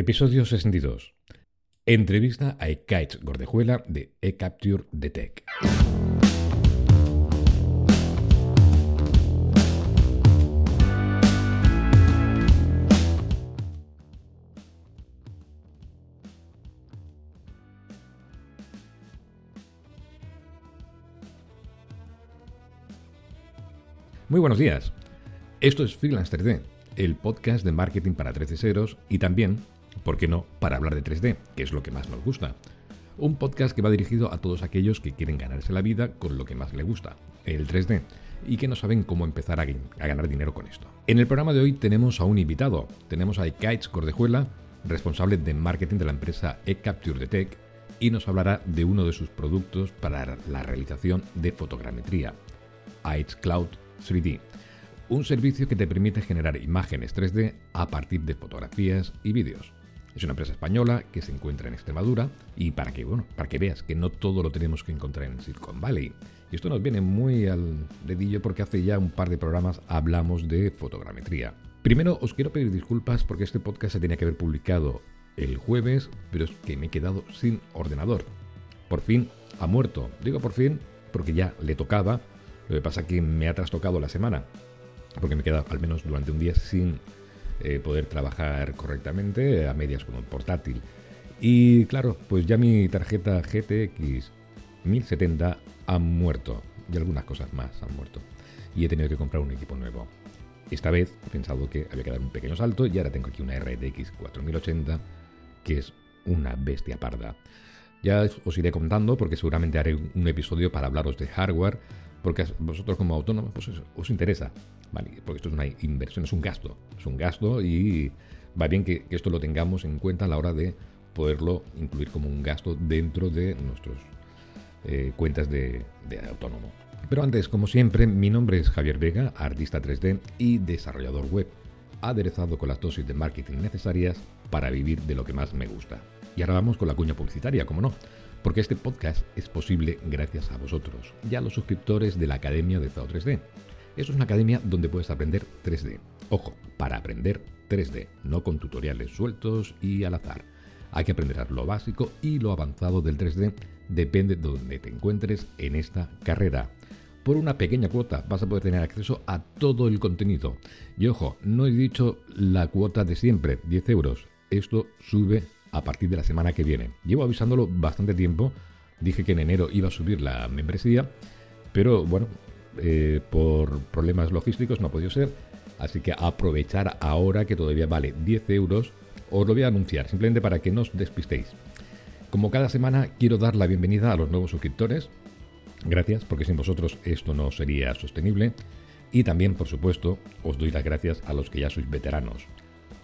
Episodio 62. Entrevista a Ekaich Gordejuela de eCapture Detect. Muy buenos días. Esto es Freelance 3D, el podcast de marketing para 3D y también, ¿por qué no?, para hablar de 3D, que es lo que más nos gusta. Un podcast que va dirigido a todos aquellos que quieren ganarse la vida con lo que más les gusta, el 3D, y que no saben cómo empezar a, ganar dinero con esto. En el programa de hoy tenemos a un invitado. Tenemos a Ekaich Cordejuela, responsable de marketing de la empresa eCapture Tech, y nos hablará de uno de sus productos para la realización de fotogrametría, Cloud 3D, un servicio que te permite generar imágenes 3D a partir de fotografías y vídeos. Es una empresa española que se encuentra en Extremadura y para que, bueno, para que veas que no todo lo tenemos que encontrar en Silicon Valley. Y esto nos viene muy al dedillo porque hace ya un par de programas hablamos de fotogrametría. Primero os quiero pedir disculpas porque este podcast se tenía que haber publicado el jueves, pero es que me he quedado sin ordenador. Por fin ha muerto. Digo por fin porque ya le tocaba lo que pasa es que me ha trastocado la semana, porque me he quedado al menos durante un día sin eh, poder trabajar correctamente, a medias con un portátil. Y claro, pues ya mi tarjeta GTX 1070 ha muerto, y algunas cosas más han muerto. Y he tenido que comprar un equipo nuevo. Esta vez he pensado que había que dar un pequeño salto y ahora tengo aquí una RTX 4080 que es una bestia parda. Ya os iré contando porque seguramente haré un episodio para hablaros de hardware, porque vosotros como autónomos pues os interesa, ¿vale? Porque esto es una inversión, es un gasto, es un gasto y va bien que, esto lo tengamos en cuenta a la hora de poderlo incluir como un gasto dentro de nuestras eh, cuentas de, de autónomo. Pero antes, como siempre, mi nombre es Javier Vega, artista 3D y desarrollador web, aderezado con las dosis de marketing necesarias para vivir de lo que más me gusta. Y ahora vamos con la cuña publicitaria, como no porque este podcast es posible gracias a vosotros y a los suscriptores de la Academia de ZAO 3D. Eso es una academia donde puedes aprender 3D. Ojo, para aprender 3D, no con tutoriales sueltos y al azar. Hay que aprender lo básico y lo avanzado del 3D, depende de donde te encuentres en esta carrera. Por una pequeña cuota vas a poder tener acceso a todo el contenido. Y ojo, no he dicho la cuota de siempre, 10 euros. Esto sube a partir de la semana que viene. Llevo avisándolo bastante tiempo. Dije que en enero iba a subir la membresía, pero bueno, eh, por problemas logísticos no ha podido ser. Así que aprovechar ahora que todavía vale 10 euros, os lo voy a anunciar, simplemente para que no os despistéis. Como cada semana, quiero dar la bienvenida a los nuevos suscriptores. Gracias, porque sin vosotros esto no sería sostenible. Y también, por supuesto, os doy las gracias a los que ya sois veteranos.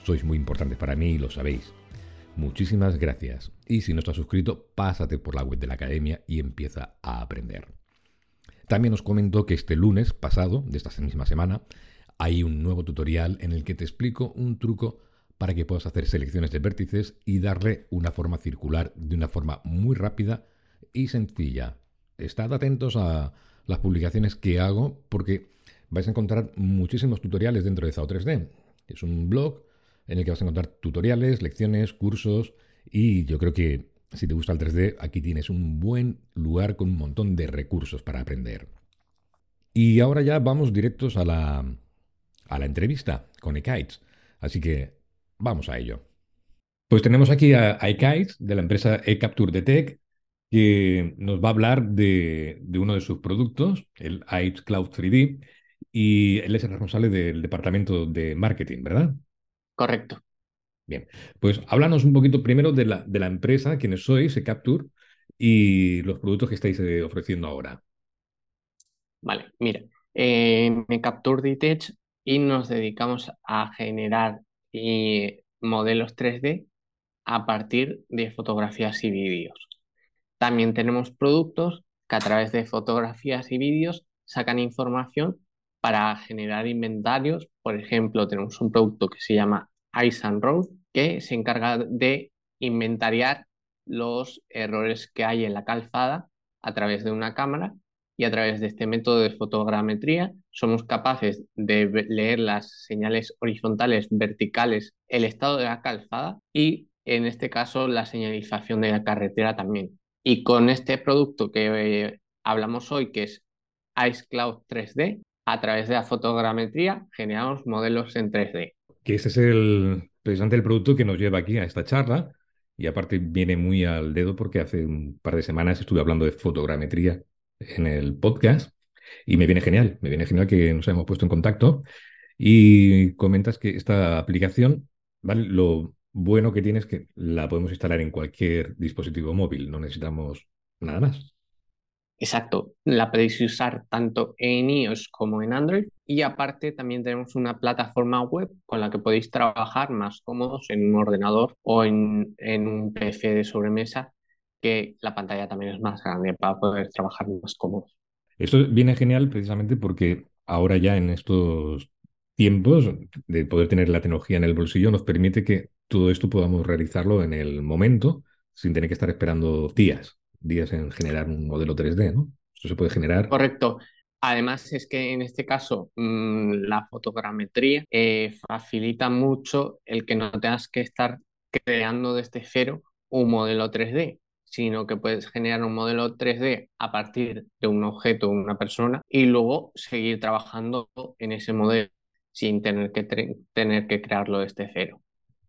Sois muy importantes para mí y lo sabéis. Muchísimas gracias. Y si no estás suscrito, pásate por la web de la academia y empieza a aprender. También os comento que este lunes pasado, de esta misma semana, hay un nuevo tutorial en el que te explico un truco para que puedas hacer selecciones de vértices y darle una forma circular de una forma muy rápida y sencilla. Estad atentos a las publicaciones que hago porque vais a encontrar muchísimos tutoriales dentro de ZAO 3D. Es un blog en el que vas a encontrar tutoriales, lecciones, cursos y yo creo que si te gusta el 3D, aquí tienes un buen lugar con un montón de recursos para aprender. Y ahora ya vamos directos a la, a la entrevista con Ekites. Así que vamos a ello. Pues tenemos aquí a, a de la empresa eCapture Detect que nos va a hablar de, de uno de sus productos, el iCloud Cloud 3D, y él es el responsable del departamento de marketing, ¿verdad? Correcto. Bien, pues háblanos un poquito primero de la, de la empresa, quiénes sois, Capture, y los productos que estáis eh, ofreciendo ahora. Vale, mira, eh, me Capture Detach y nos dedicamos a generar eh, modelos 3D a partir de fotografías y vídeos. También tenemos productos que a través de fotografías y vídeos sacan información para generar inventarios. Por ejemplo, tenemos un producto que se llama Ice and Road, que se encarga de inventariar los errores que hay en la calzada a través de una cámara y a través de este método de fotogrametría somos capaces de leer las señales horizontales, verticales, el estado de la calzada y en este caso la señalización de la carretera también. Y con este producto que eh, hablamos hoy, que es Ice Cloud 3D, a través de la fotogrametría generamos modelos en 3D. Que ese es el, precisamente el producto que nos lleva aquí a esta charla. Y aparte viene muy al dedo porque hace un par de semanas estuve hablando de fotogrametría en el podcast y me viene genial, me viene genial que nos hayamos puesto en contacto y comentas que esta aplicación, ¿vale? Lo bueno que tiene es que la podemos instalar en cualquier dispositivo móvil, no necesitamos nada más. Exacto, la podéis usar tanto en iOS como en Android y aparte también tenemos una plataforma web con la que podéis trabajar más cómodos en un ordenador o en, en un PC de sobremesa que la pantalla también es más grande para poder trabajar más cómodos. Esto viene genial precisamente porque ahora ya en estos tiempos de poder tener la tecnología en el bolsillo nos permite que todo esto podamos realizarlo en el momento sin tener que estar esperando días días en generar un modelo 3D, ¿no? Esto se puede generar. Correcto. Además es que en este caso mm, la fotogrametría eh, facilita mucho el que no tengas que estar creando desde cero un modelo 3D, sino que puedes generar un modelo 3D a partir de un objeto o una persona y luego seguir trabajando en ese modelo sin tener que, tener que crearlo desde cero.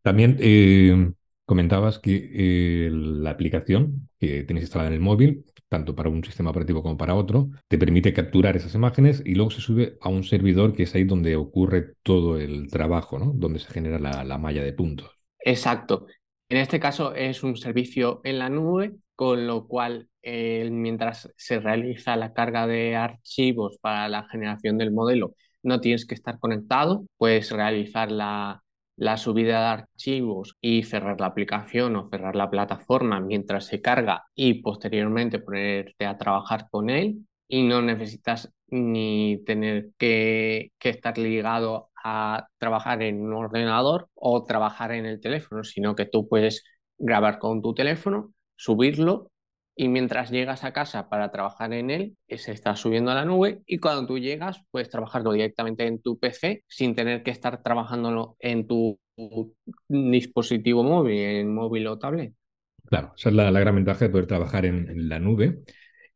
También eh, Comentabas que eh, la aplicación que tienes instalada en el móvil, tanto para un sistema operativo como para otro, te permite capturar esas imágenes y luego se sube a un servidor que es ahí donde ocurre todo el trabajo, ¿no? Donde se genera la, malla de puntos. Exacto. En este caso es un servicio en la nube, con lo cual eh, mientras se realiza la carga de archivos para la generación del modelo, no tienes que estar conectado, puedes realizar la, la subida de archivos y cerrar la aplicación o cerrar la plataforma mientras se carga y posteriormente ponerte a trabajar con él y no necesitas ni tener que, estar ligado a trabajar en un ordenador o trabajar en el teléfono, sino que tú puedes grabar con tu teléfono, subirlo y mientras llegas a casa para trabajar en él, se está subiendo a la nube y cuando tú llegas puedes trabajarlo directamente en tu PC sin tener que estar trabajándolo en tu dispositivo móvil, en móvil o tablet. Claro, esa es la, gran ventaja de poder trabajar en, la nube.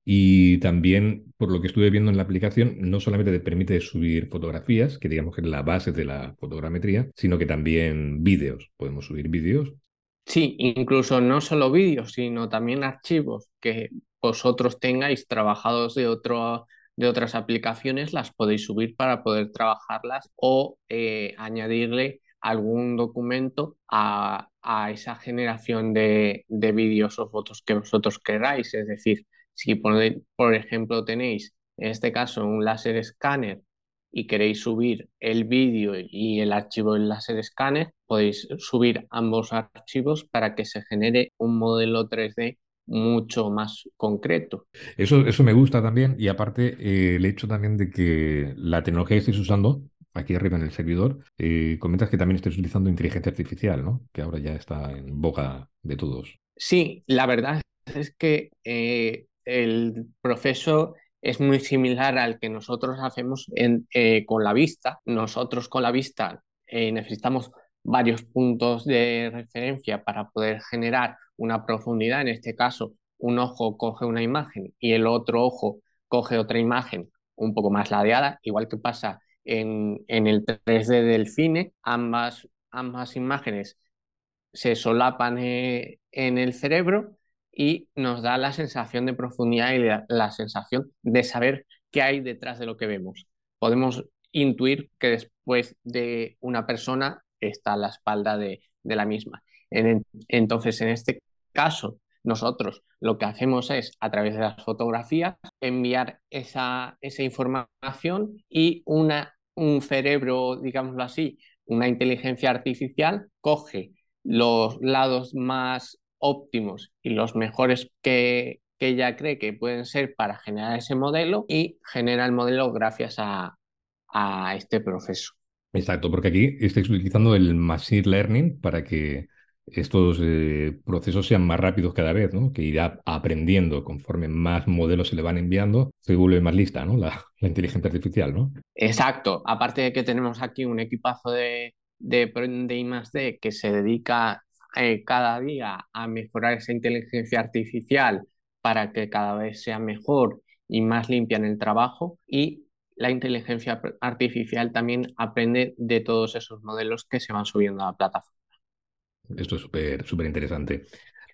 Y también, por lo que estuve viendo en la aplicación, no solamente te permite subir fotografías, que digamos que es la base de la fotogrametría, sino que también vídeos. Podemos subir vídeos Sí, incluso no solo vídeos, sino también archivos que vosotros tengáis trabajados de, otro, de otras aplicaciones, las podéis subir para poder trabajarlas o eh, añadirle algún documento a, esa generación de, de vídeos o fotos que vosotros queráis. Es decir, si por ejemplo tenéis en este caso un láser escáner y queréis subir el vídeo y el archivo del láser escáner, podéis subir ambos archivos para que se genere un modelo 3D mucho más concreto. Eso, eso me gusta también y aparte eh, el hecho también de que la tecnología que estáis usando aquí arriba en el servidor, eh, comentas que también estáis utilizando inteligencia artificial, ¿no? Que ahora ya está en boca de todos. Sí, la verdad es que eh, el proceso es muy similar al que nosotros hacemos eh, con la vista. Nosotros con la vista eh, necesitamos varios puntos de referencia para poder generar una profundidad. En este caso, un ojo coge una imagen y el otro ojo coge otra imagen un poco más ladeada, igual que pasa en, en el 3D del cine. Ambas, ambas imágenes se solapan eh, en el cerebro y nos da la sensación de profundidad y la, sensación de saber qué hay detrás de lo que vemos. Podemos intuir que después de una persona está la espalda de, la misma. entonces, en este caso, nosotros lo que hacemos es, a través de las fotografías, enviar esa, esa información y una, un cerebro, digámoslo así, una inteligencia artificial, coge los lados más óptimos y los mejores que, ella cree que pueden ser para generar ese modelo y genera el modelo gracias a, este proceso. Exacto, porque aquí estáis utilizando el Machine Learning para que estos eh, procesos sean más rápidos cada vez, ¿no? Que irá aprendiendo conforme más modelos se le van enviando, se vuelve más lista, ¿no? La, la inteligencia artificial, ¿no? Exacto. Aparte de que tenemos aquí un equipazo de, de, de I+D que se dedica eh, cada día a mejorar esa inteligencia artificial para que cada vez sea mejor y más limpia en el trabajo y la inteligencia artificial también aprende de todos esos modelos que se van subiendo a la plataforma. Esto es súper súper interesante.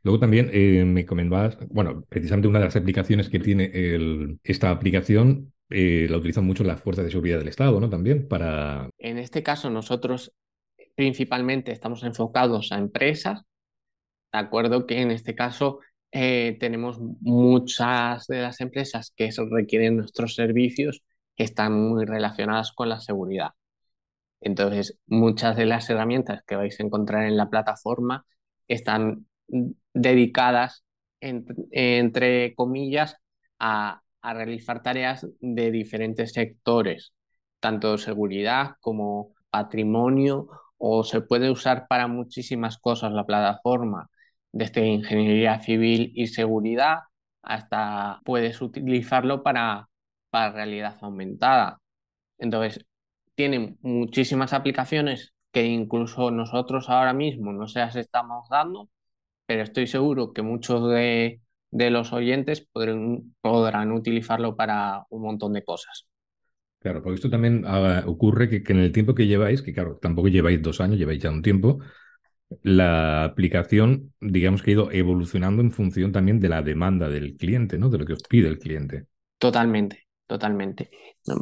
Luego también eh, me comentabas, bueno, precisamente una de las aplicaciones que tiene el, esta aplicación eh, la utilizan mucho las fuerzas de seguridad del Estado, ¿no? También para... En este caso nosotros principalmente estamos enfocados a empresas, de acuerdo que en este caso eh, tenemos muchas de las empresas que requieren nuestros servicios que están muy relacionadas con la seguridad. Entonces, muchas de las herramientas que vais a encontrar en la plataforma están dedicadas, entre comillas, a, a realizar tareas de diferentes sectores, tanto seguridad como patrimonio o se puede usar para muchísimas cosas la plataforma, desde ingeniería civil y seguridad hasta puedes utilizarlo para, para realidad aumentada. Entonces, tiene muchísimas aplicaciones que incluso nosotros ahora mismo no se las estamos dando, pero estoy seguro que muchos de, de los oyentes podrán utilizarlo para un montón de cosas. Claro, porque esto también ah, ocurre que, en el tiempo que lleváis, que claro, tampoco lleváis dos años, lleváis ya un tiempo, la aplicación, digamos que ha ido evolucionando en función también de la demanda del cliente, ¿no? De lo que os pide el cliente. Totalmente, totalmente.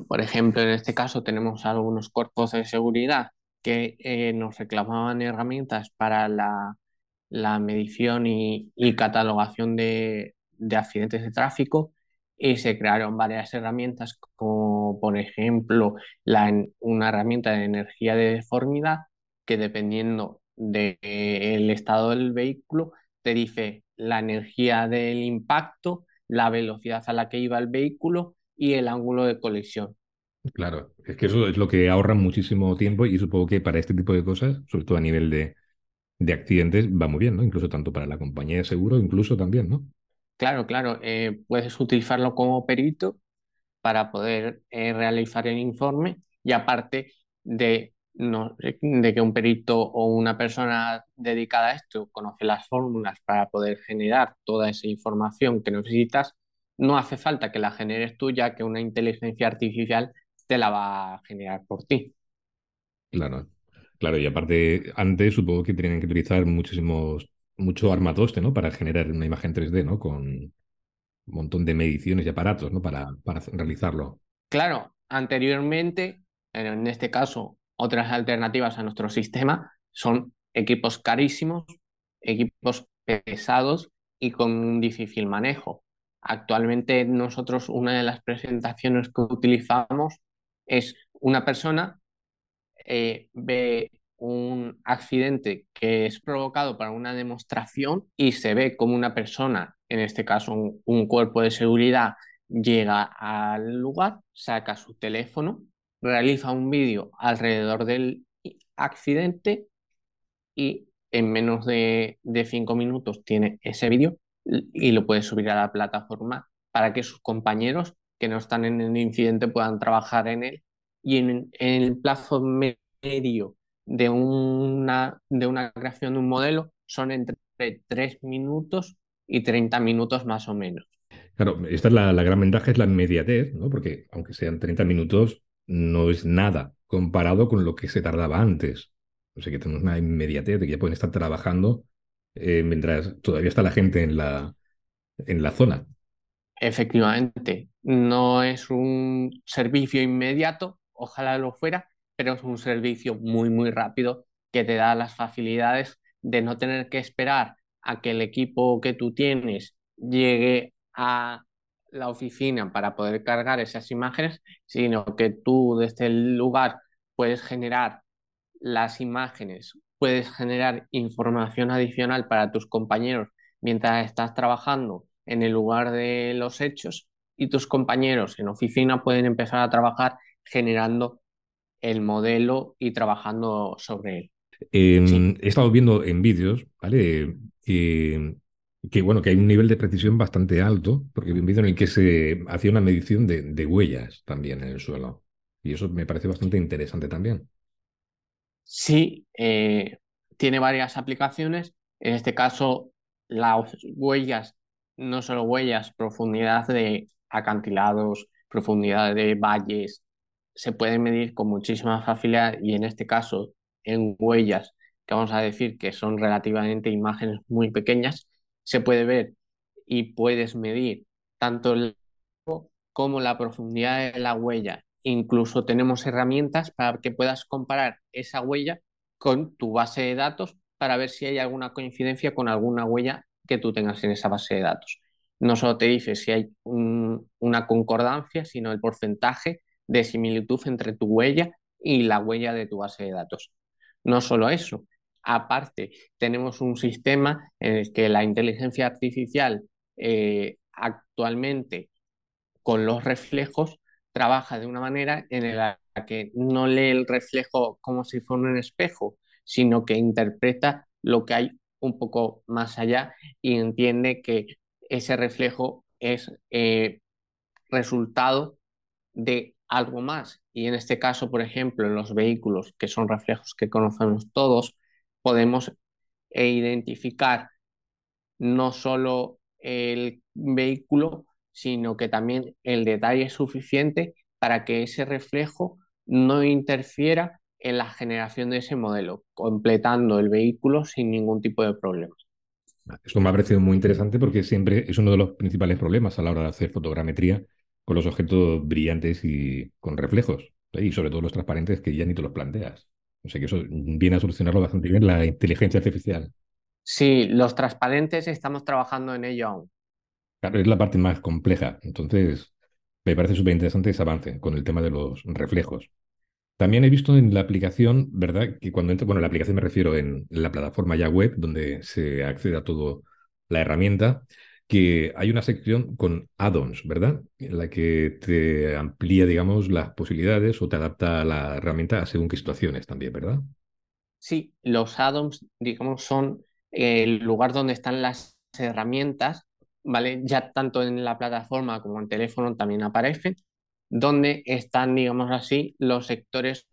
Por ejemplo, en este caso tenemos algunos cuerpos de seguridad que eh, nos reclamaban herramientas para la, la medición y, y catalogación de, de accidentes de tráfico y se crearon varias herramientas como por ejemplo la, una herramienta de energía de deformidad que dependiendo del estado del vehículo te dice la energía del impacto, la velocidad a la que iba el vehículo y el ángulo de colisión. Claro, es que eso es lo que ahorra muchísimo tiempo y supongo que para este tipo de cosas, sobre todo a nivel de, de accidentes, va muy bien, ¿no? Incluso tanto para la compañía de seguro, incluso también, ¿no? Claro, claro, eh, puedes utilizarlo como perito para poder eh, realizar el informe y aparte de, no, de que un perito o una persona dedicada a esto conoce las fórmulas para poder generar toda esa información que necesitas, no hace falta que la generes tú ya que una inteligencia artificial te la va a generar por ti. Claro, claro, y aparte antes supongo que tenían que utilizar muchísimos mucho armatoste, ¿no? Para generar una imagen 3D, ¿no? Con un montón de mediciones y aparatos, ¿no? Para, para realizarlo. Claro, anteriormente, en este caso, otras alternativas a nuestro sistema son equipos carísimos, equipos pesados y con un difícil manejo. Actualmente nosotros una de las presentaciones que utilizamos es una persona eh, ve un accidente que es provocado para una demostración y se ve como una persona, en este caso un, cuerpo de seguridad, llega al lugar, saca su teléfono, realiza un vídeo alrededor del accidente y en menos de, cinco minutos tiene ese vídeo y lo puede subir a la plataforma para que sus compañeros que no están en el incidente puedan trabajar en él. Y en, en el plazo medio de una, de una creación de un modelo son entre 3 minutos y 30 minutos más o menos. Claro, esta es la, la gran ventaja, es la inmediatez, ¿no? Porque aunque sean 30 minutos, no es nada comparado con lo que se tardaba antes. O sea que tenemos una inmediatez de que ya pueden estar trabajando eh, mientras todavía está la gente en la, en la zona. Efectivamente, no es un servicio inmediato, ojalá lo fuera, pero es un servicio muy, muy rápido que te da las facilidades de no tener que esperar a que el equipo que tú tienes llegue a la oficina para poder cargar esas imágenes, sino que tú desde el lugar puedes generar las imágenes, puedes generar información adicional para tus compañeros mientras estás trabajando en el lugar de los hechos y tus compañeros en oficina pueden empezar a trabajar generando el modelo y trabajando sobre él. he estado viendo en vídeos, ¿vale? que bueno, que hay un nivel de precisión bastante alto, porque vi un vídeo en el que se hacía una medición de, huellas también en el suelo. Y eso me parece bastante interesante también. Sí, eh, tiene varias aplicaciones. En este caso, las huellas, no solo huellas, profundidad de acantilados, profundidad de valles, se pueden medir con muchísima facilidad y en este caso en huellas, que vamos a decir que son relativamente imágenes muy pequeñas, se puede ver y puedes medir tanto el como la profundidad de la huella. Incluso tenemos herramientas para que puedas comparar esa huella con tu base de datos para ver si hay alguna coincidencia con alguna huella que tú tengas en esa base de datos. No solo te dice si hay una concordancia, sino el porcentaje de similitud entre tu huella y la huella de tu base de datos. No solo eso, aparte tenemos un sistema en el que la inteligencia artificial eh, actualmente con los reflejos trabaja de una manera en la que no lee el reflejo como si fuera un espejo, sino que interpreta lo que hay un poco más allá y entiende que ese reflejo es eh, resultado de algo más. Y en este caso, por ejemplo, en los vehículos, que son reflejos que conocemos todos, podemos identificar no solo el vehículo, sino que también el detalle es suficiente para que ese reflejo no interfiera en la generación de ese modelo, completando el vehículo sin ningún tipo de problemas. Esto me ha parecido muy interesante porque siempre es uno de los principales problemas a la hora de hacer fotogrametría con los objetos brillantes y con reflejos, y sobre todo los transparentes que ya ni te los planteas. O sea que eso viene a solucionarlo bastante bien la inteligencia artificial. Sí, los transparentes estamos trabajando en ello aún. Claro, es la parte más compleja. Entonces, me parece súper interesante ese avance con el tema de los reflejos. También he visto en la aplicación, ¿verdad? Que cuando entro, bueno, la aplicación me refiero en la plataforma ya web, donde se accede a todo la herramienta, que hay una sección con add-ons, ¿verdad? En la que te amplía, digamos, las posibilidades o te adapta a la herramienta según qué situaciones también, ¿verdad? Sí, los add-ons, digamos, son el lugar donde están las herramientas, ¿vale? Ya tanto en la plataforma como en teléfono también aparecen, donde están, digamos así, los sectores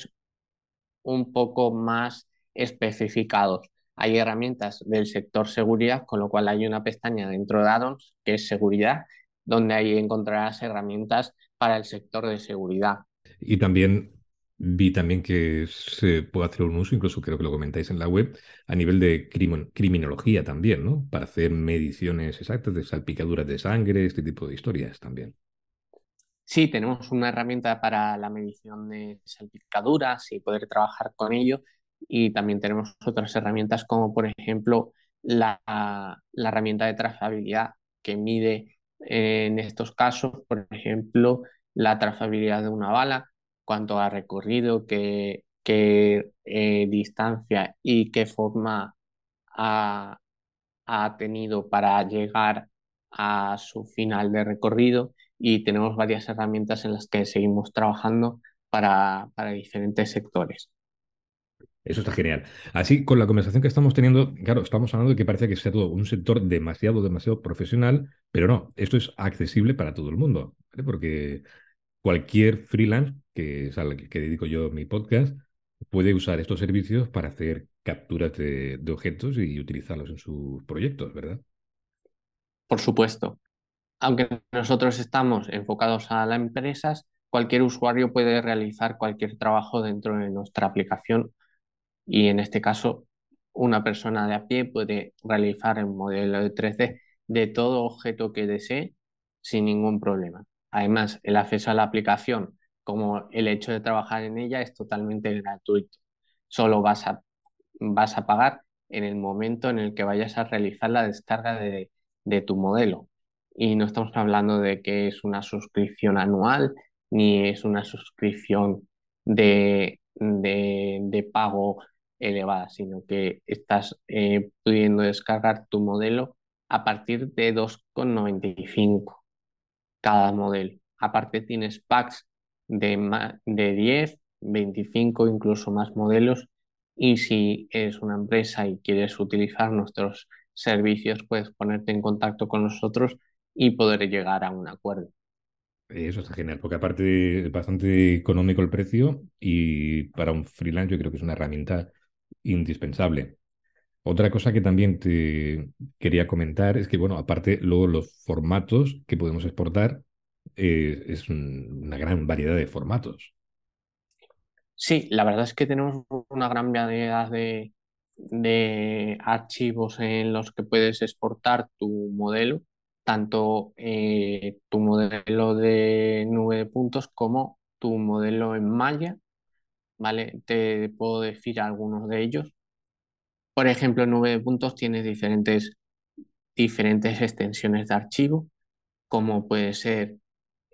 un poco más especificados hay herramientas del sector seguridad, con lo cual hay una pestaña dentro de addons que es seguridad, donde ahí encontrarás herramientas para el sector de seguridad. Y también vi también que se puede hacer un uso, incluso creo que lo comentáis en la web, a nivel de criminología también, ¿no? Para hacer mediciones exactas de salpicaduras de sangre, este tipo de historias también. Sí, tenemos una herramienta para la medición de salpicaduras y poder trabajar con ello y también tenemos otras herramientas como por ejemplo la, herramienta de trazabilidad que mide en estos casos, por ejemplo, la trazabilidad de una bala, cuánto ha recorrido, qué, qué eh, distancia y qué forma ha, ha tenido para llegar a su final de recorrido y tenemos varias herramientas en las que seguimos trabajando para, para diferentes sectores. Eso está genial. Así, con la conversación que estamos teniendo, claro, estamos hablando de que parece que sea todo un sector demasiado, demasiado profesional, pero no, esto es accesible para todo el mundo, porque cualquier freelance, que es al que dedico yo mi podcast, puede usar estos servicios para hacer capturas de, de objetos y utilizarlos en sus proyectos, ¿verdad? Por supuesto. Aunque nosotros estamos enfocados a las empresas, cualquier usuario puede realizar cualquier trabajo dentro de nuestra aplicación y en este caso una persona de a pie puede realizar el modelo de 3D de todo objeto que desee sin ningún problema. Además, el acceso a la aplicación, como el hecho de trabajar en ella, es totalmente gratuito. Solo vas a, vas a pagar en el momento en el que vayas a realizar la descarga de, de tu modelo. Y no estamos hablando de que es una suscripción anual ni es una suscripción de, de, de pago elevada, sino que estás eh, pudiendo descargar tu modelo a partir de 2,95 cada modelo. Aparte tienes packs de, de 10, 25, incluso más modelos y si eres una empresa y quieres utilizar nuestros servicios, puedes ponerte en contacto con nosotros y poder llegar a un acuerdo. Eso está genial, porque aparte es bastante económico el precio y para un freelance yo creo que es una herramienta indispensable. Otra cosa que también te quería comentar es que, bueno, aparte luego los formatos que podemos exportar eh, es una gran variedad de formatos. Sí, la verdad es que tenemos una gran variedad de, archivos en los que puedes exportar tu modelo, tanto eh, tu modelo de nube de puntos como tu modelo en malla, ¿vale? Te puedo decir algunos de ellos. Por ejemplo, en nube de puntos tienes diferentes, diferentes extensiones de archivo, como puede ser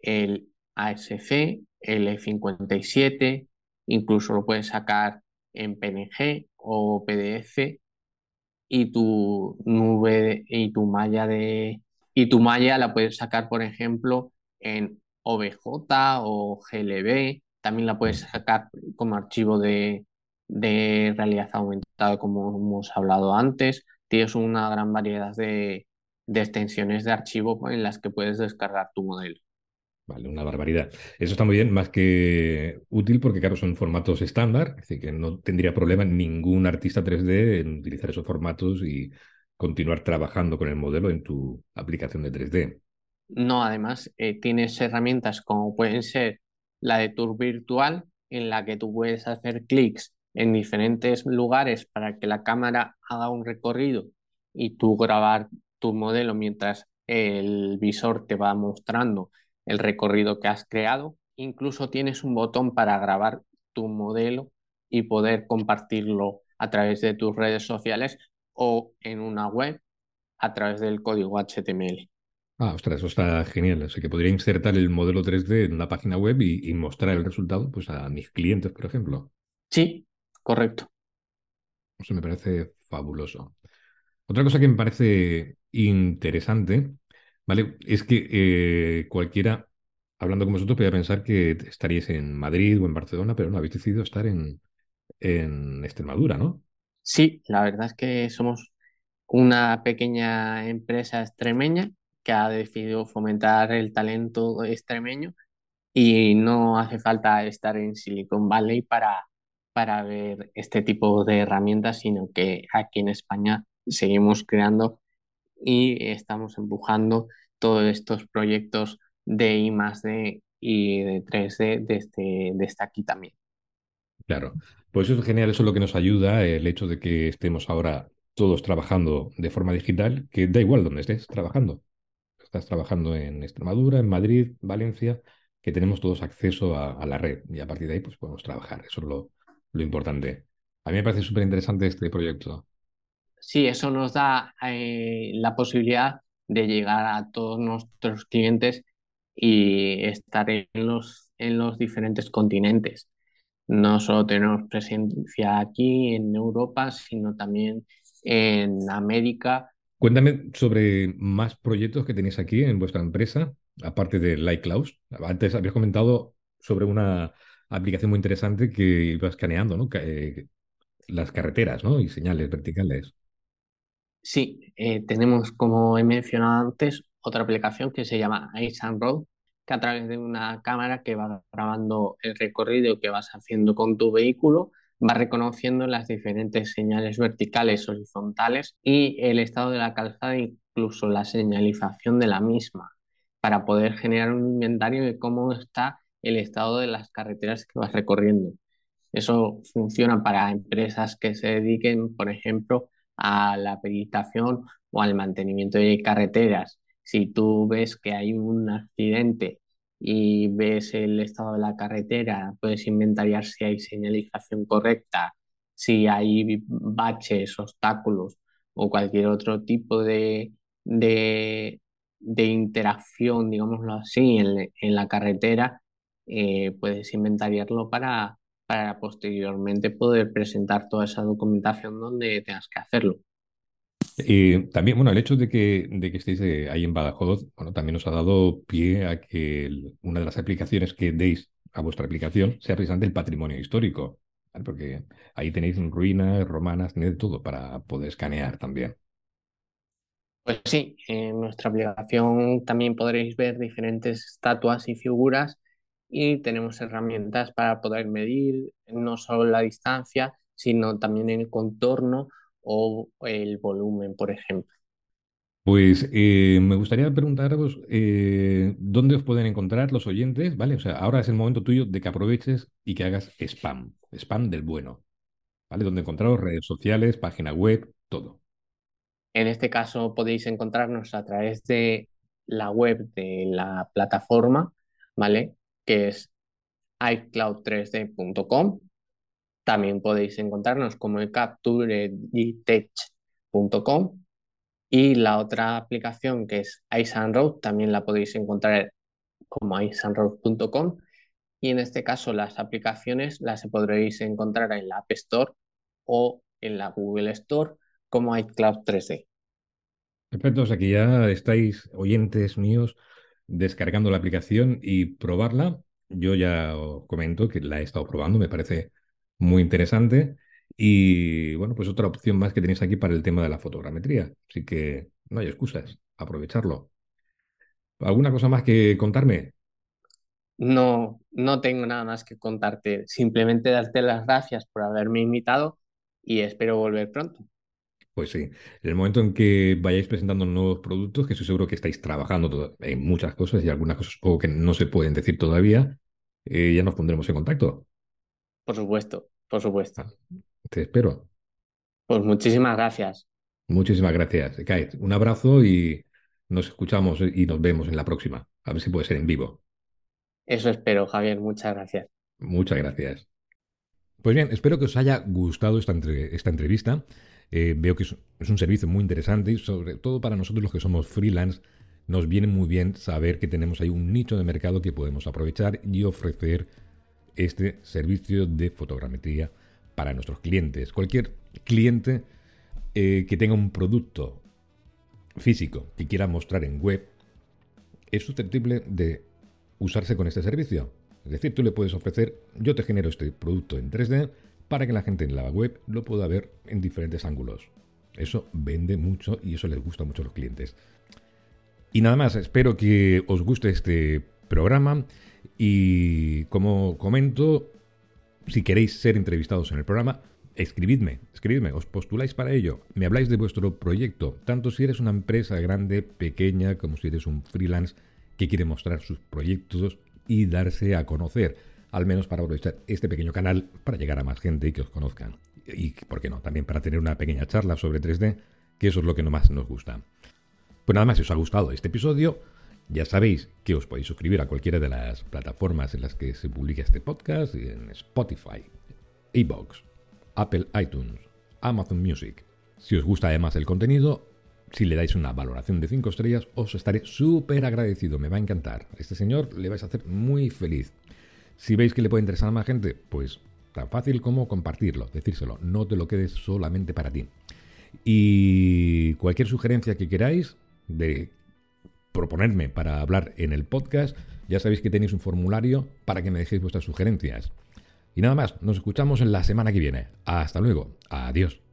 el ASC, el E57, incluso lo puedes sacar en PNG o PDF y tu nube y tu malla de y tu malla la puedes sacar, por ejemplo, en OBJ o GLB, también la puedes sacar como archivo de, de realidad aumentada, como hemos hablado antes. Tienes una gran variedad de, de extensiones de archivo en las que puedes descargar tu modelo. Vale, una barbaridad. Eso está muy bien, más que útil porque, claro, son formatos estándar, así que no tendría problema ningún artista 3D en utilizar esos formatos y continuar trabajando con el modelo en tu aplicación de 3D. No, además eh, tienes herramientas como pueden ser la de Tour Virtual, en la que tú puedes hacer clics en diferentes lugares para que la cámara haga un recorrido y tú grabar tu modelo mientras el visor te va mostrando el recorrido que has creado. Incluso tienes un botón para grabar tu modelo y poder compartirlo a través de tus redes sociales o en una web a través del código HTML. Ah, ostras, eso está genial. O sea, que podría insertar el modelo 3D en una página web y, mostrar el resultado pues, a mis clientes, por ejemplo. Sí, correcto. Eso me parece fabuloso. Otra cosa que me parece interesante, ¿vale? Es que eh, cualquiera, hablando con vosotros, podría pensar que estaríais en Madrid o en Barcelona, pero no, habéis decidido estar en, en Extremadura, ¿no? Sí, la verdad es que somos una pequeña empresa extremeña que ha decidido fomentar el talento extremeño y no hace falta estar en Silicon Valley para, para ver este tipo de herramientas, sino que aquí en España seguimos creando y estamos empujando todos estos proyectos de I +D y de 3D desde, desde aquí también. Claro, pues eso es genial, eso es lo que nos ayuda, el hecho de que estemos ahora todos trabajando de forma digital, que da igual donde estés trabajando. Estás trabajando en Extremadura, en Madrid, Valencia, que tenemos todos acceso a, la red y a partir de ahí pues podemos trabajar. Eso es lo, importante. A mí me parece súper interesante este proyecto. Sí, eso nos da eh, la posibilidad de llegar a todos nuestros clientes y estar en los, en los diferentes continentes. No solo tenemos presencia aquí en Europa, sino también en América. Cuéntame sobre más proyectos que tenéis aquí en vuestra empresa, aparte de Lightcloud. Antes habías comentado sobre una aplicación muy interesante que iba escaneando ¿no? Eh, las carreteras ¿no? y señales verticales. Sí, eh, tenemos, como he mencionado antes, otra aplicación que se llama and Road, que a través de una cámara que va grabando el recorrido que vas haciendo con tu vehículo, va reconociendo las diferentes señales verticales, horizontales y el estado de la calzada, incluso la señalización de la misma, para poder generar un inventario de cómo está el estado de las carreteras que vas recorriendo. Eso funciona para empresas que se dediquen, por ejemplo, a la peritación o al mantenimiento de carreteras si tú ves que hay un accidente y ves el estado de la carretera, puedes inventariar si hay señalización correcta, si hay baches, obstáculos o cualquier otro tipo de, de, interacción, digámoslo así, en, la carretera, eh, puedes inventariarlo para, para posteriormente poder presentar toda esa documentación donde tengas que hacerlo. Y también, bueno, el hecho de que, de estéis eh, ahí en Badajoz, bueno, también nos ha dado pie a que una de las aplicaciones que deis a vuestra aplicación sea precisamente el patrimonio histórico. Porque ahí tenéis ruinas romanas, tenéis de todo para poder escanear también. Pues sí, en nuestra aplicación también podréis ver diferentes estatuas y figuras y tenemos herramientas para poder medir no solo la distancia, sino también el contorno o el volumen, por ejemplo. Pues eh, me gustaría preguntaros eh, dónde os pueden encontrar los oyentes, ¿vale? O sea, ahora es el momento tuyo de que aproveches y que hagas spam, spam del bueno, ¿vale? Donde encontraros redes sociales, página web, todo. En este caso podéis encontrarnos a través de la web de la plataforma, ¿vale? Que es iCloud3d.com. También podéis encontrarnos como captureditech.com y la otra aplicación que es iSunroad también la podéis encontrar como iSunroad.com y en este caso las aplicaciones las podréis encontrar en la App Store o en la Google Store como iCloud 3D. Perfecto, o sea que ya estáis, oyentes míos, descargando la aplicación y probarla. Yo ya os comento que la he estado probando, me parece muy interesante. Y bueno, pues otra opción más que tenéis aquí para el tema de la fotogrametría. Así que no hay excusas, aprovecharlo. ¿Alguna cosa más que contarme? No, no tengo nada más que contarte. Simplemente darte las gracias por haberme invitado y espero volver pronto. Pues sí, en el momento en que vayáis presentando nuevos productos, que estoy seguro que estáis trabajando en muchas cosas y algunas cosas que no se pueden decir todavía, eh, ya nos pondremos en contacto. Por supuesto, por supuesto. Ah, te espero. Pues muchísimas gracias. Muchísimas gracias, Kai. Un abrazo y nos escuchamos y nos vemos en la próxima. A ver si puede ser en vivo. Eso espero, Javier. Muchas gracias. Muchas gracias. Pues bien, espero que os haya gustado esta, esta entrevista. Eh, veo que es, un servicio muy interesante y sobre todo para nosotros los que somos freelance nos viene muy bien saber que tenemos ahí un nicho de mercado que podemos aprovechar y ofrecer este servicio de fotogrametría para nuestros clientes. Cualquier cliente eh, que tenga un producto físico que quiera mostrar en web es susceptible de usarse con este servicio. Es decir, tú le puedes ofrecer, yo te genero este producto en 3D, para que la gente en la web lo pueda ver en diferentes ángulos. Eso vende mucho y eso les gusta mucho a los clientes. Y nada más, espero que os guste este programa y como comento, si queréis ser entrevistados en el programa, escribidme, escribidme, os postuláis para ello, me habláis de vuestro proyecto, tanto si eres una empresa grande, pequeña, como si eres un freelance que quiere mostrar sus proyectos y darse a conocer al menos para aprovechar este pequeño canal para llegar a más gente y que os conozcan. Y, ¿por qué no? También para tener una pequeña charla sobre 3D, que eso es lo que más nos gusta. Pues nada más, si os ha gustado este episodio, ya sabéis que os podéis suscribir a cualquiera de las plataformas en las que se publica este podcast, en Spotify, Ebox, Apple iTunes, Amazon Music. Si os gusta además el contenido, si le dais una valoración de 5 estrellas, os estaré súper agradecido, me va a encantar. A este señor le vais a hacer muy feliz. Si veis que le puede interesar a más gente, pues tan fácil como compartirlo, decírselo, no te lo quedes solamente para ti. Y cualquier sugerencia que queráis de proponerme para hablar en el podcast, ya sabéis que tenéis un formulario para que me dejéis vuestras sugerencias. Y nada más, nos escuchamos en la semana que viene. Hasta luego. Adiós.